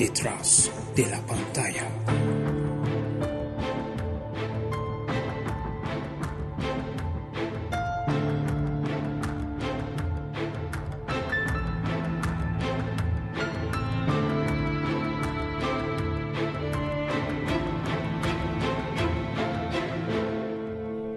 detrás de la pantalla.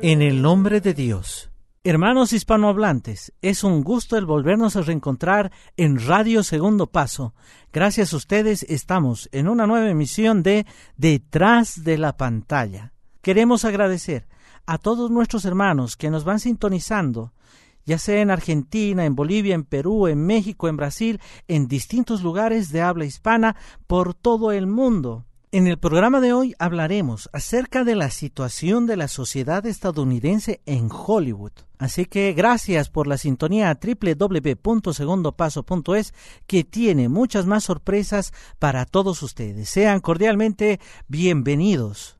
En el nombre de Dios. Hermanos hispanohablantes, es un gusto el volvernos a reencontrar en Radio Segundo Paso. Gracias a ustedes estamos en una nueva emisión de Detrás de la pantalla. Queremos agradecer a todos nuestros hermanos que nos van sintonizando, ya sea en Argentina, en Bolivia, en Perú, en México, en Brasil, en distintos lugares de habla hispana por todo el mundo. En el programa de hoy hablaremos acerca de la situación de la sociedad estadounidense en Hollywood. Así que gracias por la sintonía a www.segundopaso.es que tiene muchas más sorpresas para todos ustedes. Sean cordialmente bienvenidos.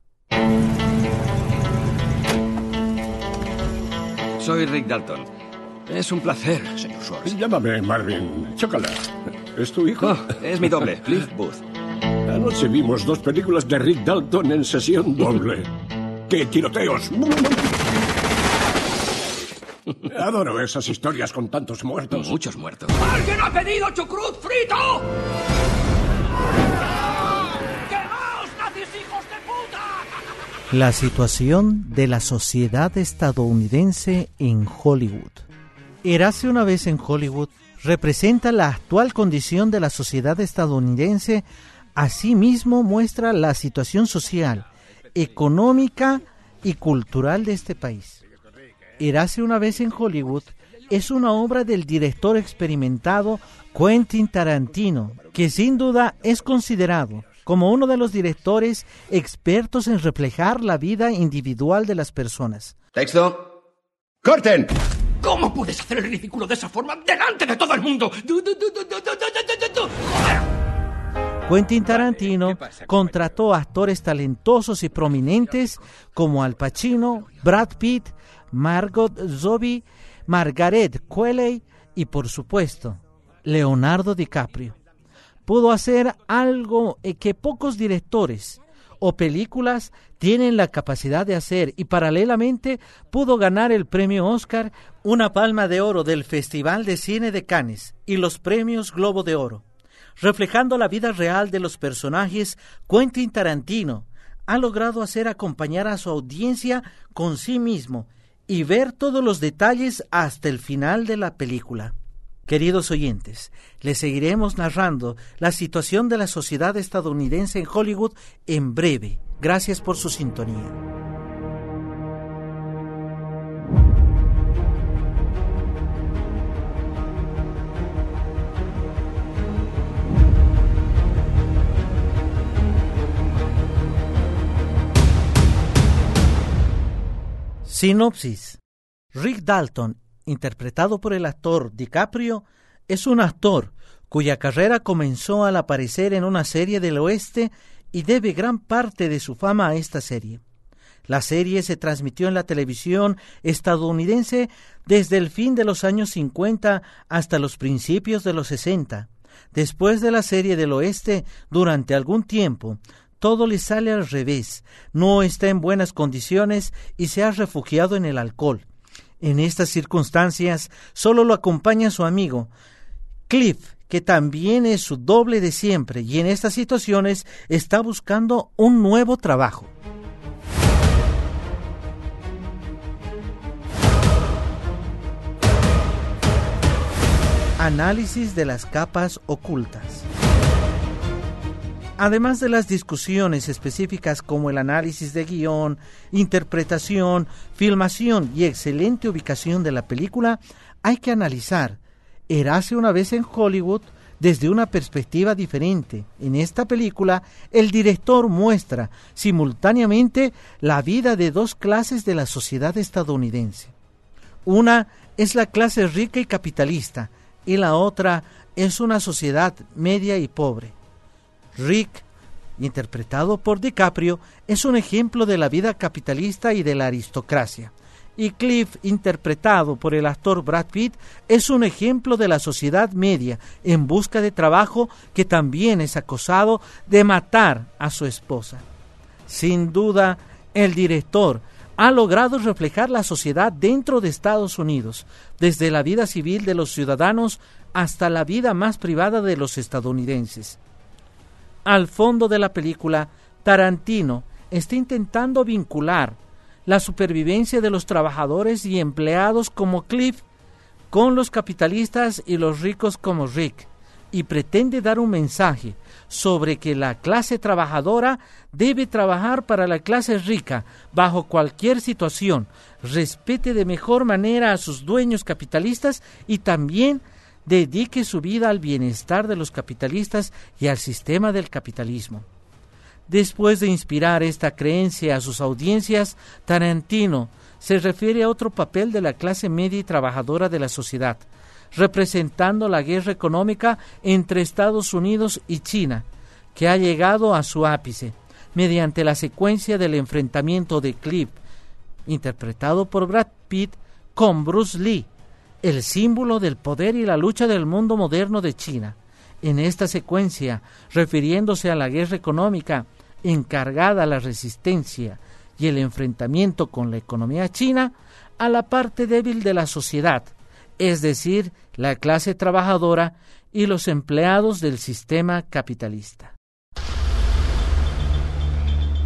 Soy Rick Dalton. Es un placer, señor Schwartz. Llámame Marvin. Chócala. ¿Es tu hijo? Oh, es mi doble, Cliff Booth. Anoche vimos dos películas de Rick Dalton en sesión doble. ¡Qué tiroteos! Adoro esas historias con tantos muertos. Muchos muertos. ¿Alguien ha pedido chucrut frito? ¡Quemaos, nazis hijos de puta! La situación de la sociedad estadounidense en Hollywood. Érase una vez en Hollywood representa la actual condición de la sociedad estadounidense Asimismo muestra la situación social, económica y cultural de este país. Érase una vez en Hollywood es una obra del director experimentado Quentin Tarantino, que sin duda es considerado como uno de los directores expertos en reflejar la vida individual de las personas. Texto. ¡Corten! ¿Cómo puedes hacer el ridículo de esa forma delante de todo el mundo? ¡Joder! Quentin Tarantino contrató actores talentosos y prominentes como Al Pacino, Brad Pitt, Margot Robbie, Margaret Qualley y por supuesto Leonardo DiCaprio. Pudo hacer algo que pocos directores o películas tienen la capacidad de hacer y paralelamente pudo ganar el premio Oscar, una palma de oro del Festival de Cine de Cannes y los premios Globo de Oro reflejando la vida real de los personajes, Quentin Tarantino ha logrado hacer acompañar a su audiencia con sí mismo y ver todos los detalles hasta el final de la película. Queridos oyentes, les seguiremos narrando la situación de la sociedad estadounidense en Hollywood en breve. Gracias por su sintonía. Sinopsis. Rick Dalton, interpretado por el actor DiCaprio, es un actor cuya carrera comenzó al aparecer en una serie del oeste y debe gran parte de su fama a esta serie. La serie se transmitió en la televisión estadounidense desde el fin de los años 50 hasta los principios de los 60. Después de la serie del oeste, durante algún tiempo, todo le sale al revés, no está en buenas condiciones y se ha refugiado en el alcohol. En estas circunstancias solo lo acompaña su amigo, Cliff, que también es su doble de siempre y en estas situaciones está buscando un nuevo trabajo. Análisis de las capas ocultas. Además de las discusiones específicas como el análisis de guion, interpretación, filmación y excelente ubicación de la película, hay que analizar Erase una vez en Hollywood desde una perspectiva diferente. En esta película, el director muestra simultáneamente la vida de dos clases de la sociedad estadounidense. Una es la clase rica y capitalista, y la otra es una sociedad media y pobre. Rick, interpretado por DiCaprio, es un ejemplo de la vida capitalista y de la aristocracia. Y Cliff, interpretado por el actor Brad Pitt, es un ejemplo de la sociedad media en busca de trabajo que también es acosado de matar a su esposa. Sin duda, el director ha logrado reflejar la sociedad dentro de Estados Unidos, desde la vida civil de los ciudadanos hasta la vida más privada de los estadounidenses. Al fondo de la película, Tarantino está intentando vincular la supervivencia de los trabajadores y empleados como Cliff con los capitalistas y los ricos como Rick, y pretende dar un mensaje sobre que la clase trabajadora debe trabajar para la clase rica bajo cualquier situación, respete de mejor manera a sus dueños capitalistas y también dedique su vida al bienestar de los capitalistas y al sistema del capitalismo. Después de inspirar esta creencia a sus audiencias, Tarantino se refiere a otro papel de la clase media y trabajadora de la sociedad, representando la guerra económica entre Estados Unidos y China, que ha llegado a su ápice mediante la secuencia del enfrentamiento de Cliff, interpretado por Brad Pitt, con Bruce Lee, el símbolo del poder y la lucha del mundo moderno de China. En esta secuencia, refiriéndose a la guerra económica encargada a la resistencia y el enfrentamiento con la economía china, a la parte débil de la sociedad, es decir, la clase trabajadora y los empleados del sistema capitalista.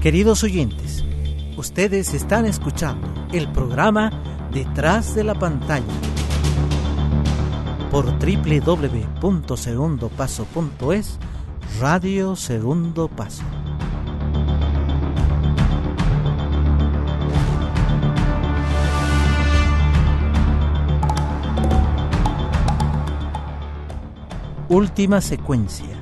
Queridos oyentes, ustedes están escuchando el programa Detrás de la pantalla por www.segundopaso.es Radio Segundo Paso. Última secuencia.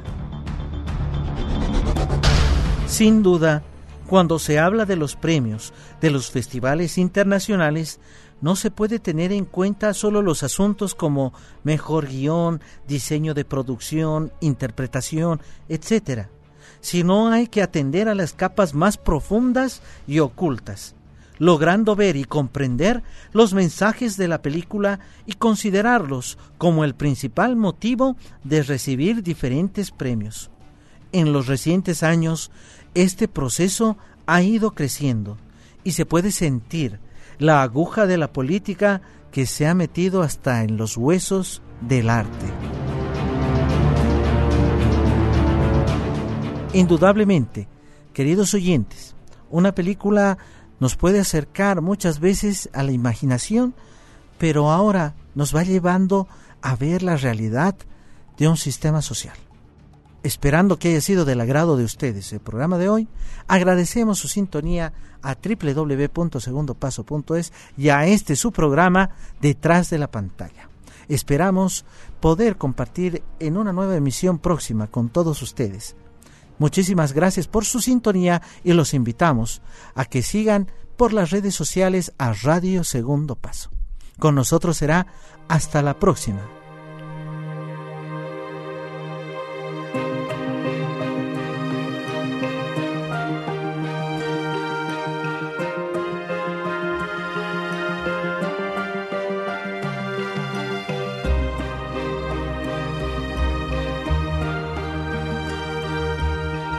Sin duda, cuando se habla de los premios de los festivales internacionales, no se puede tener en cuenta solo los asuntos como mejor guion, diseño de producción, interpretación, etc., sino hay que atender a las capas más profundas y ocultas logrando ver y comprender los mensajes de la película y considerarlos como el principal motivo de recibir diferentes premios. En los recientes años, este proceso ha ido creciendo y se puede sentir la aguja de la política que se ha metido hasta en los huesos del arte. Indudablemente, queridos oyentes, una película nos puede acercar muchas veces a la imaginación, pero ahora nos va llevando a ver la realidad de un sistema social. Esperando que haya sido del agrado de ustedes el programa de hoy, agradecemos su sintonía a www.segundopaso.es y a este su programa Detrás de la pantalla. Esperamos poder compartir en una nueva emisión próxima con todos ustedes. Muchísimas gracias por su sintonía y los invitamos a que sigan por las redes sociales a Radio Segundo Paso. Con nosotros será hasta la próxima.